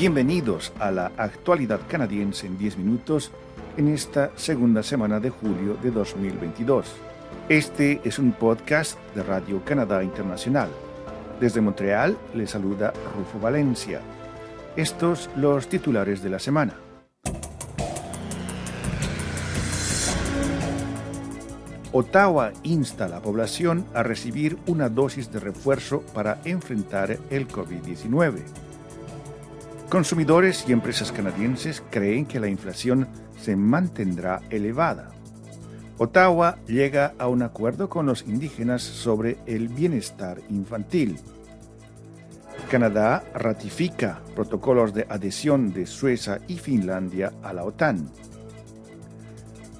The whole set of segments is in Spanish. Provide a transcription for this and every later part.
Bienvenidos a la actualidad canadiense en 10 minutos en esta segunda semana de julio de 2022. Este es un podcast de Radio Canadá Internacional. Desde Montreal le saluda Rufo Valencia. Estos los titulares de la semana. Ottawa insta a la población a recibir una dosis de refuerzo para enfrentar el COVID-19. Consumidores y empresas canadienses creen que la inflación se mantendrá elevada. Ottawa llega a un acuerdo con los indígenas sobre el bienestar infantil. Canadá ratifica protocolos de adhesión de Suecia y Finlandia a la OTAN.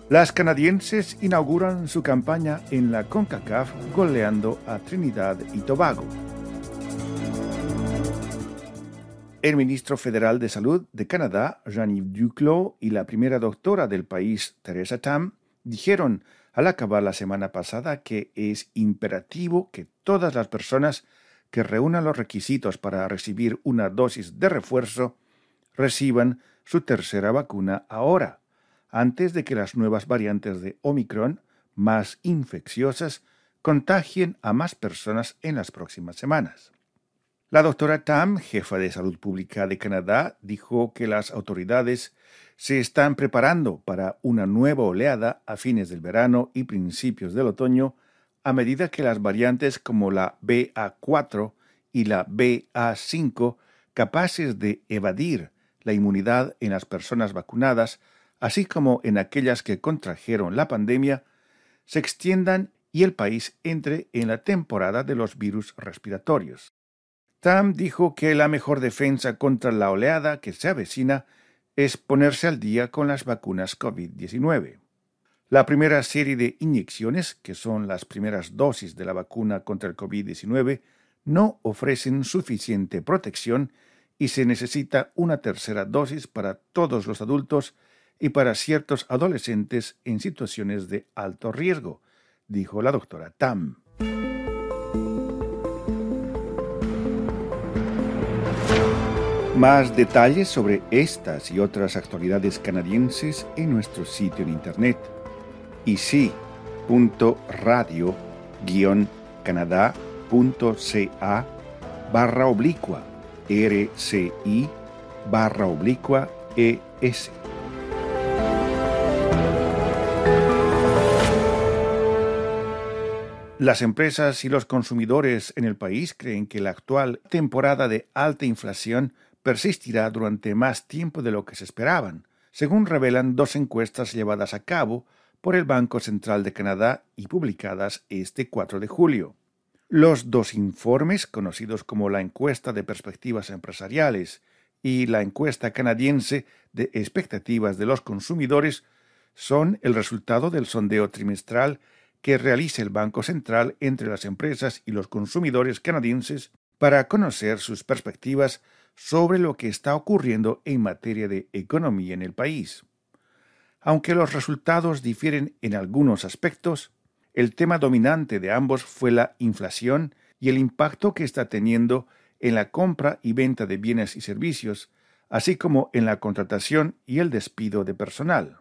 Las canadienses inauguran su campaña en la CONCACAF goleando a Trinidad y Tobago. El ministro federal de Salud de Canadá, Jean-Yves Duclos, y la primera doctora del país, Teresa Tam, dijeron al acabar la semana pasada que es imperativo que todas las personas que reúnan los requisitos para recibir una dosis de refuerzo reciban su tercera vacuna ahora antes de que las nuevas variantes de Omicron, más infecciosas, contagien a más personas en las próximas semanas. La doctora Tam, jefa de salud pública de Canadá, dijo que las autoridades se están preparando para una nueva oleada a fines del verano y principios del otoño a medida que las variantes como la BA4 y la BA5, capaces de evadir la inmunidad en las personas vacunadas, así como en aquellas que contrajeron la pandemia, se extiendan y el país entre en la temporada de los virus respiratorios. Tam dijo que la mejor defensa contra la oleada que se avecina es ponerse al día con las vacunas COVID-19. La primera serie de inyecciones, que son las primeras dosis de la vacuna contra el COVID-19, no ofrecen suficiente protección y se necesita una tercera dosis para todos los adultos y para ciertos adolescentes en situaciones de alto riesgo, dijo la doctora Tam. Más detalles sobre estas y otras actualidades canadienses en nuestro sitio en internet ici.radio-canadá.ca barra oblicua rci barra oblicua es. Las empresas y los consumidores en el país creen que la actual temporada de alta inflación persistirá durante más tiempo de lo que se esperaban, según revelan dos encuestas llevadas a cabo por el Banco Central de Canadá y publicadas este 4 de julio. Los dos informes, conocidos como la encuesta de perspectivas empresariales y la encuesta canadiense de expectativas de los consumidores, son el resultado del sondeo trimestral que realice el Banco Central entre las empresas y los consumidores canadienses para conocer sus perspectivas sobre lo que está ocurriendo en materia de economía en el país. Aunque los resultados difieren en algunos aspectos, el tema dominante de ambos fue la inflación y el impacto que está teniendo en la compra y venta de bienes y servicios, así como en la contratación y el despido de personal.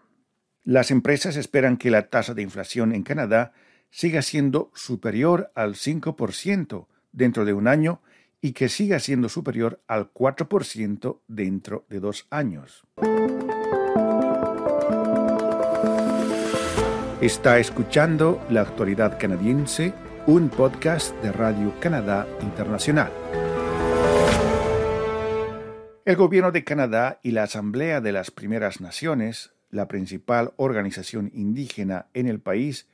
Las empresas esperan que la tasa de inflación en Canadá siga siendo superior al 5% dentro de un año y que siga siendo superior al 4% dentro de dos años. Está escuchando La Actualidad Canadiense, un podcast de Radio Canadá Internacional. El gobierno de Canadá y la Asamblea de las Primeras Naciones la principal organización indígena en el país,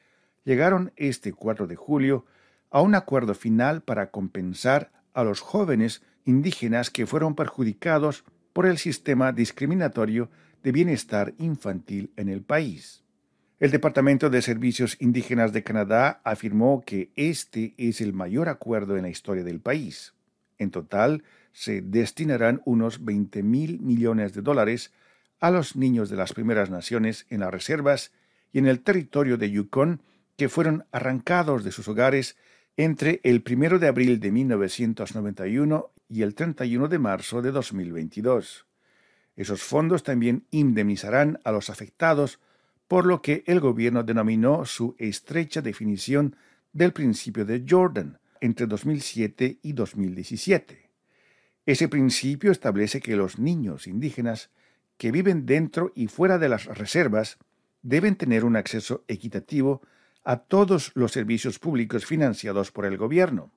llegaron este 4 de julio a un acuerdo final para compensar a los jóvenes indígenas que fueron perjudicados por el sistema discriminatorio de bienestar infantil en el país. El Departamento de Servicios Indígenas de Canadá afirmó que este es el mayor acuerdo en la historia del país. En total, se destinarán unos 20 mil millones de dólares a los niños de las primeras naciones en las reservas y en el territorio de Yukon que fueron arrancados de sus hogares entre el 1 de abril de 1991 y el 31 de marzo de 2022. Esos fondos también indemnizarán a los afectados por lo que el gobierno denominó su estrecha definición del principio de Jordan entre 2007 y 2017. Ese principio establece que los niños indígenas que viven dentro y fuera de las reservas deben tener un acceso equitativo a todos los servicios públicos financiados por el gobierno.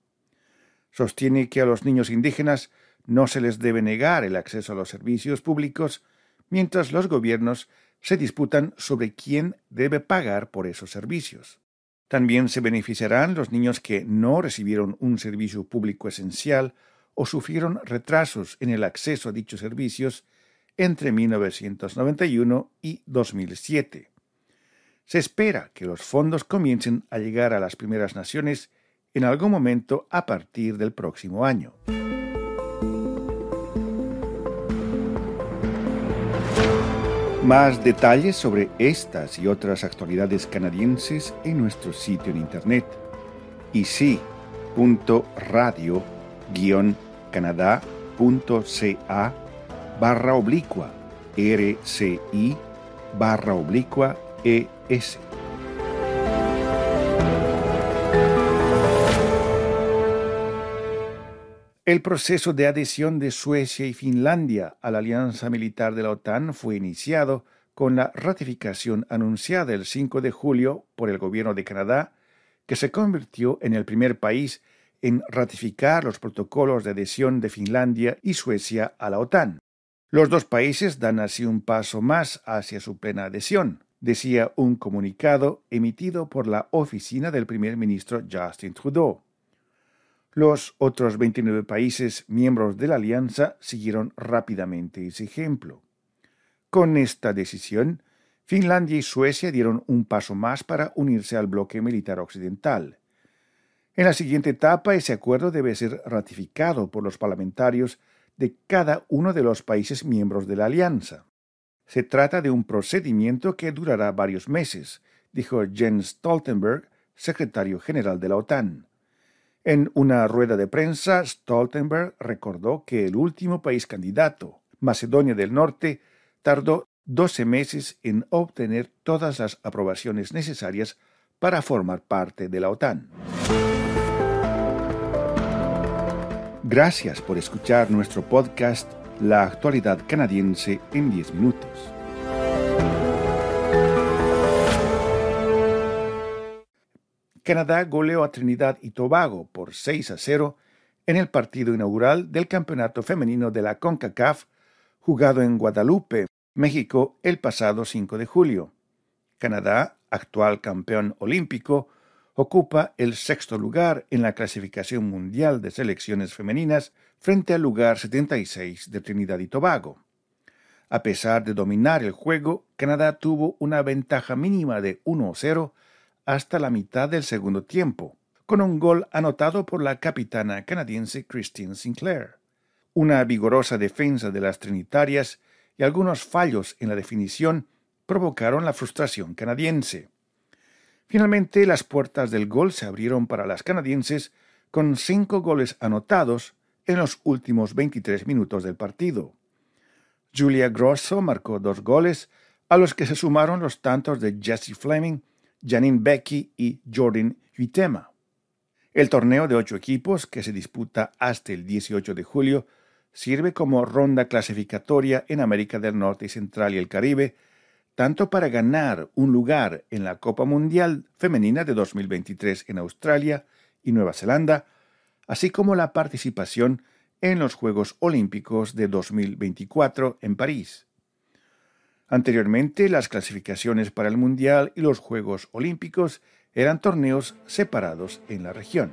Sostiene que a los niños indígenas no se les debe negar el acceso a los servicios públicos mientras los gobiernos se disputan sobre quién debe pagar por esos servicios. También se beneficiarán los niños que no recibieron un servicio público esencial o sufrieron retrasos en el acceso a dichos servicios entre 1991 y 2007. Se espera que los fondos comiencen a llegar a las primeras naciones en algún momento a partir del próximo año. Más detalles sobre estas y otras actualidades canadienses en nuestro sitio en internet ici.radio-canadá.ca barra oblicua RCI barra oblicua ES. El proceso de adhesión de Suecia y Finlandia a la alianza militar de la OTAN fue iniciado con la ratificación anunciada el 5 de julio por el gobierno de Canadá, que se convirtió en el primer país en ratificar los protocolos de adhesión de Finlandia y Suecia a la OTAN. Los dos países dan así un paso más hacia su plena adhesión, decía un comunicado emitido por la oficina del primer ministro Justin Trudeau. Los otros 29 países miembros de la alianza siguieron rápidamente ese ejemplo. Con esta decisión, Finlandia y Suecia dieron un paso más para unirse al bloque militar occidental. En la siguiente etapa, ese acuerdo debe ser ratificado por los parlamentarios de cada uno de los países miembros de la alianza. Se trata de un procedimiento que durará varios meses, dijo Jens Stoltenberg, secretario general de la OTAN. En una rueda de prensa, Stoltenberg recordó que el último país candidato, Macedonia del Norte, tardó 12 meses en obtener todas las aprobaciones necesarias para formar parte de la OTAN. Gracias por escuchar nuestro podcast La actualidad canadiense en 10 minutos. Canadá goleó a Trinidad y Tobago por 6 a 0 en el partido inaugural del Campeonato Femenino de la CONCACAF jugado en Guadalupe, México, el pasado 5 de julio. Canadá, actual campeón olímpico, ocupa el sexto lugar en la clasificación mundial de selecciones femeninas frente al lugar 76 de Trinidad y Tobago. A pesar de dominar el juego, Canadá tuvo una ventaja mínima de 1-0 hasta la mitad del segundo tiempo, con un gol anotado por la capitana canadiense Christine Sinclair. Una vigorosa defensa de las trinitarias y algunos fallos en la definición provocaron la frustración canadiense. Finalmente, las puertas del gol se abrieron para las canadienses con cinco goles anotados en los últimos 23 minutos del partido. Julia Grosso marcó dos goles, a los que se sumaron los tantos de Jesse Fleming Janine Becky y Jordan Huitema. El torneo de ocho equipos, que se disputa hasta el 18 de julio, sirve como ronda clasificatoria en América del Norte y Central y el Caribe, tanto para ganar un lugar en la Copa Mundial Femenina de 2023 en Australia y Nueva Zelanda, así como la participación en los Juegos Olímpicos de 2024 en París. Anteriormente, las clasificaciones para el Mundial y los Juegos Olímpicos eran torneos separados en la región.